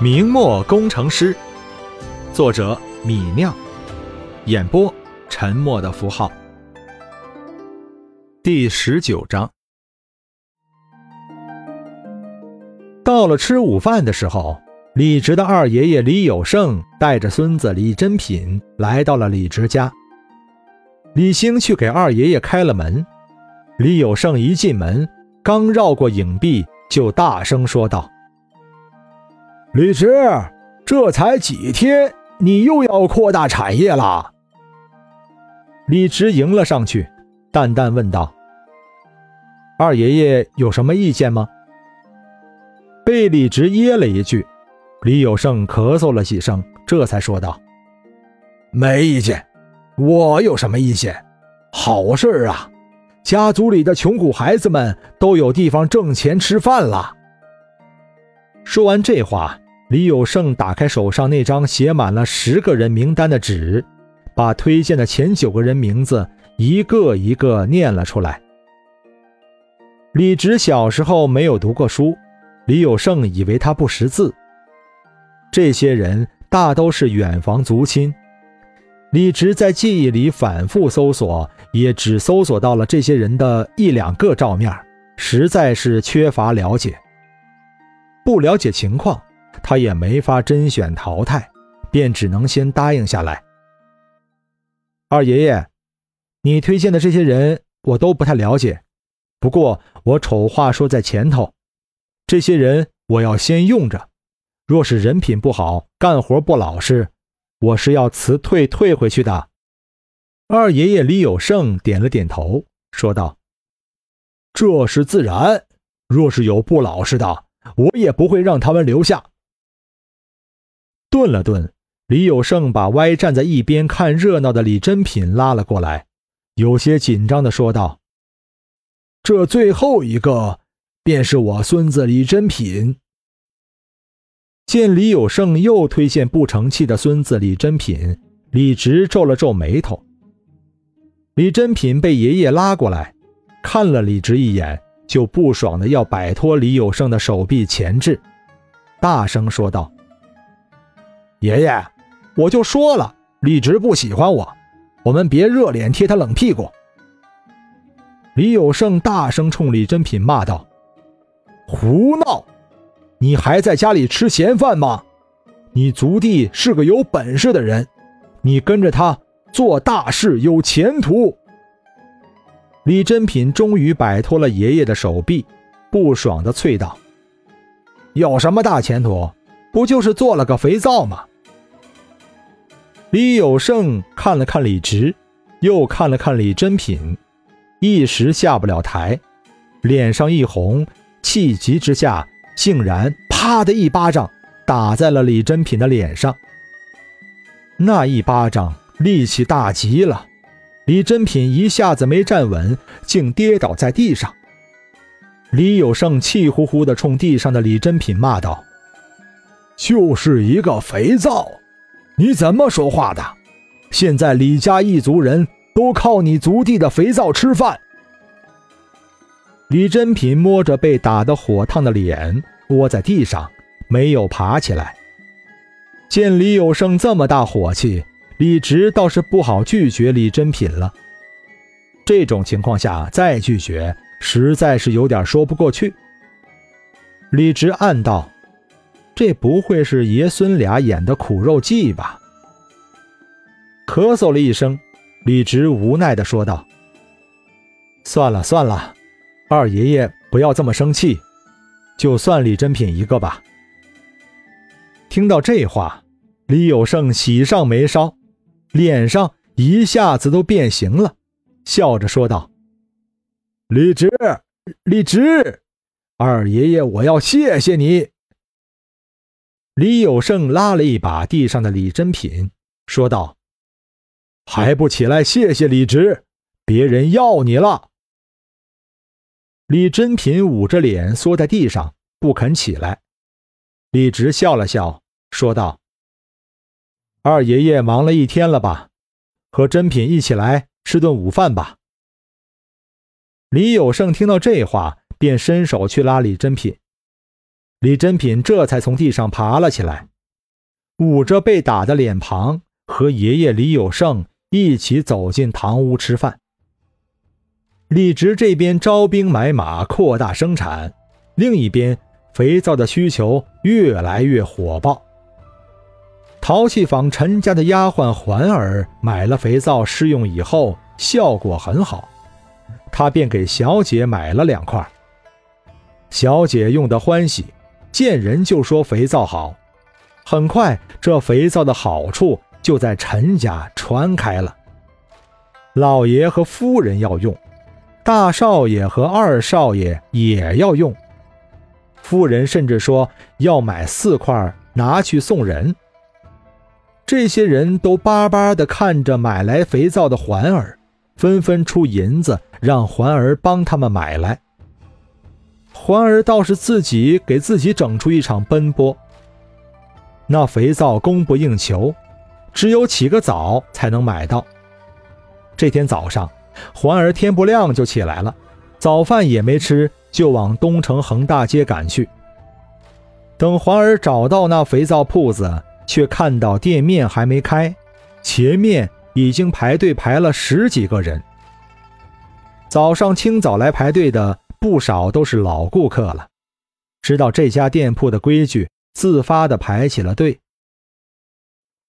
明末工程师，作者米酿，演播沉默的符号。第十九章，到了吃午饭的时候，李直的二爷爷李有胜带着孙子李珍品来到了李直家。李兴去给二爷爷开了门，李有胜一进门，刚绕过影壁，就大声说道。李直，这才几天，你又要扩大产业了？李直迎了上去，淡淡问道：“二爷爷有什么意见吗？”被李直噎了一句，李有胜咳嗽了几声，这才说道：“没意见，我有什么意见？好事啊！家族里的穷苦孩子们都有地方挣钱吃饭了。”说完这话，李有胜打开手上那张写满了十个人名单的纸，把推荐的前九个人名字一个一个念了出来。李直小时候没有读过书，李有胜以为他不识字。这些人大都是远房族亲，李直在记忆里反复搜索，也只搜索到了这些人的一两个照面，实在是缺乏了解。不了解情况，他也没法甄选淘汰，便只能先答应下来。二爷爷，你推荐的这些人我都不太了解，不过我丑话说在前头，这些人我要先用着，若是人品不好，干活不老实，我是要辞退退回去的。二爷爷李有胜点了点头，说道：“这是自然，若是有不老实的。”我也不会让他们留下。顿了顿，李有胜把歪站在一边看热闹的李珍品拉了过来，有些紧张地说道：“这最后一个，便是我孙子李珍品。”见李有胜又推荐不成器的孙子李珍品，李直皱了皱眉头。李珍品被爷爷拉过来，看了李直一眼。就不爽的要摆脱李有胜的手臂钳制，大声说道：“爷爷，我就说了，李直不喜欢我，我们别热脸贴他冷屁股。”李有胜大声冲李珍品骂道：“胡闹！你还在家里吃闲饭吗？你族弟是个有本事的人，你跟着他做大事有前途。”李珍品终于摆脱了爷爷的手臂，不爽地啐道：“有什么大前途？不就是做了个肥皂吗？”李有胜看了看李直，又看了看李珍品，一时下不了台，脸上一红，气急之下，竟然啪的一巴掌打在了李珍品的脸上。那一巴掌力气大极了。李珍品一下子没站稳，竟跌倒在地上。李有胜气呼呼地冲地上的李珍品骂道：“就是一个肥皂，你怎么说话的？现在李家一族人都靠你族弟的肥皂吃饭。”李珍品摸着被打得火烫的脸，窝在地上，没有爬起来。见李有胜这么大火气。李直倒是不好拒绝李珍品了。这种情况下再拒绝，实在是有点说不过去。李直暗道：“这不会是爷孙俩演的苦肉计吧？”咳嗽了一声，李直无奈地说道：“算了算了，二爷爷不要这么生气，就算李珍品一个吧。”听到这话，李有胜喜上眉梢。脸上一下子都变形了，笑着说道：“李直，李直，二爷爷，我要谢谢你。”李有胜拉了一把地上的李珍品，说道：“还不起来谢谢李直，别人要你了。”李珍品捂着脸缩在地上，不肯起来。李直笑了笑，说道。二爷爷忙了一天了吧？和珍品一起来吃顿午饭吧。李有胜听到这话，便伸手去拉李珍品。李珍品这才从地上爬了起来，捂着被打的脸庞，和爷爷李有胜一起走进堂屋吃饭。李直这边招兵买马，扩大生产；另一边，肥皂的需求越来越火爆。陶器坊陈家的丫鬟环儿买了肥皂试用以后，效果很好，她便给小姐买了两块。小姐用得欢喜。见人就说肥皂好，很快这肥皂的好处就在陈家传开了。老爷和夫人要用，大少爷和二少爷也要用。夫人甚至说要买四块拿去送人。这些人都巴巴地看着买来肥皂的环儿，纷纷出银子让环儿帮他们买来。环儿倒是自己给自己整出一场奔波。那肥皂供不应求，只有起个早才能买到。这天早上，环儿天不亮就起来了，早饭也没吃，就往东城横大街赶去。等环儿找到那肥皂铺子，却看到店面还没开，前面已经排队排了十几个人。早上清早来排队的。不少都是老顾客了，知道这家店铺的规矩，自发的排起了队。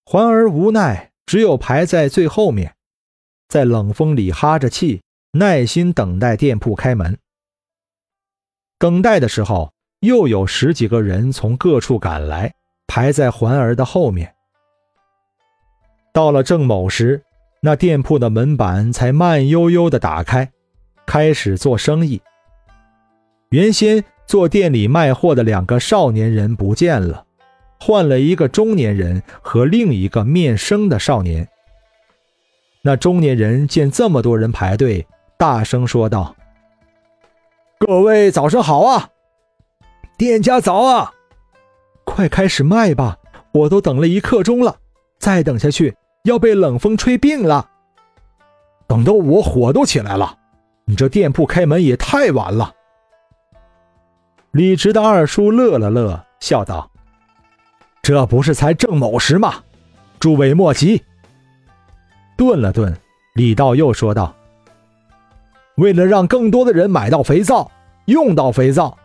环儿无奈，只有排在最后面，在冷风里哈着气，耐心等待店铺开门。等待的时候，又有十几个人从各处赶来，排在环儿的后面。到了正某时，那店铺的门板才慢悠悠的打开，开始做生意。原先做店里卖货的两个少年人不见了，换了一个中年人和另一个面生的少年。那中年人见这么多人排队，大声说道：“各位早上好啊，店家早啊，快开始卖吧！我都等了一刻钟了，再等下去要被冷风吹病了。等得我火都起来了，你这店铺开门也太晚了。”李直的二叔乐了乐，笑道：“这不是才正卯时吗？诸位莫急。”顿了顿，李道又说道：“为了让更多的人买到肥皂，用到肥皂，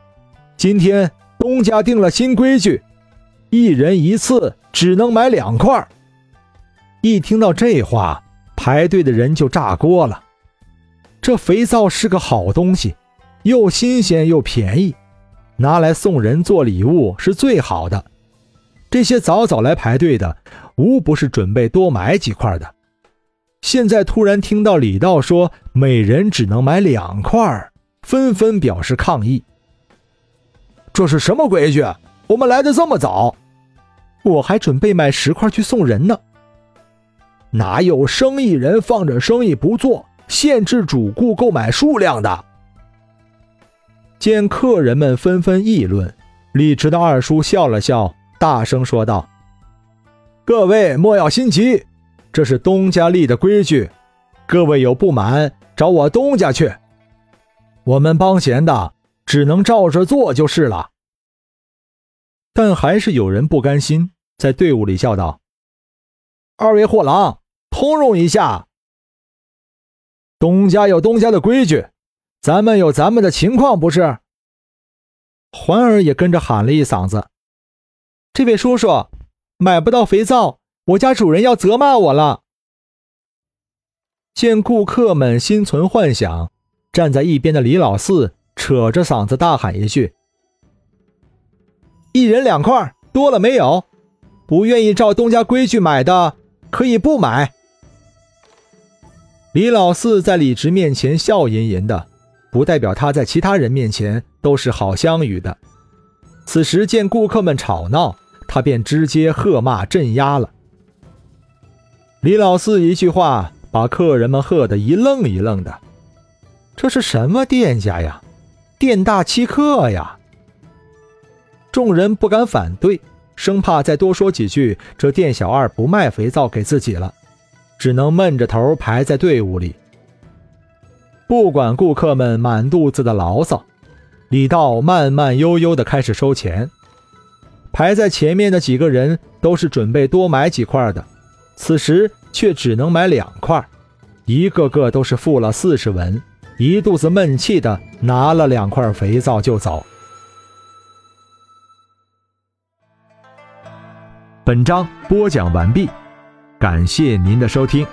今天东家定了新规矩，一人一次只能买两块。”一听到这话，排队的人就炸锅了。这肥皂是个好东西，又新鲜又便宜。拿来送人做礼物是最好的。这些早早来排队的，无不是准备多买几块的。现在突然听到李道说每人只能买两块，纷纷表示抗议。这是什么规矩？我们来的这么早，我还准备买十块去送人呢。哪有生意人放着生意不做，限制主顾购买数量的？见客人们纷纷议论，李直的二叔笑了笑，大声说道：“各位莫要心急，这是东家立的规矩，各位有不满找我东家去。我们帮闲的只能照着做就是了。”但还是有人不甘心，在队伍里叫道：“二位货郎，通融一下，东家有东家的规矩。”咱们有咱们的情况，不是？环儿也跟着喊了一嗓子：“这位叔叔，买不到肥皂，我家主人要责骂我了。”见顾客们心存幻想，站在一边的李老四扯着嗓子大喊一句：“一人两块，多了没有？不愿意照东家规矩买的，可以不买。”李老四在李直面前笑吟吟的。不代表他在其他人面前都是好相与的。此时见顾客们吵闹，他便直接喝骂镇压了。李老四一句话把客人们喝得一愣一愣的。这是什么店家呀？店大欺客呀！众人不敢反对，生怕再多说几句，这店小二不卖肥皂给自己了，只能闷着头排在队伍里。不管顾客们满肚子的牢骚，李道慢慢悠悠地开始收钱。排在前面的几个人都是准备多买几块的，此时却只能买两块，一个个都是付了四十文，一肚子闷气的拿了两块肥皂就走。本章播讲完毕，感谢您的收听。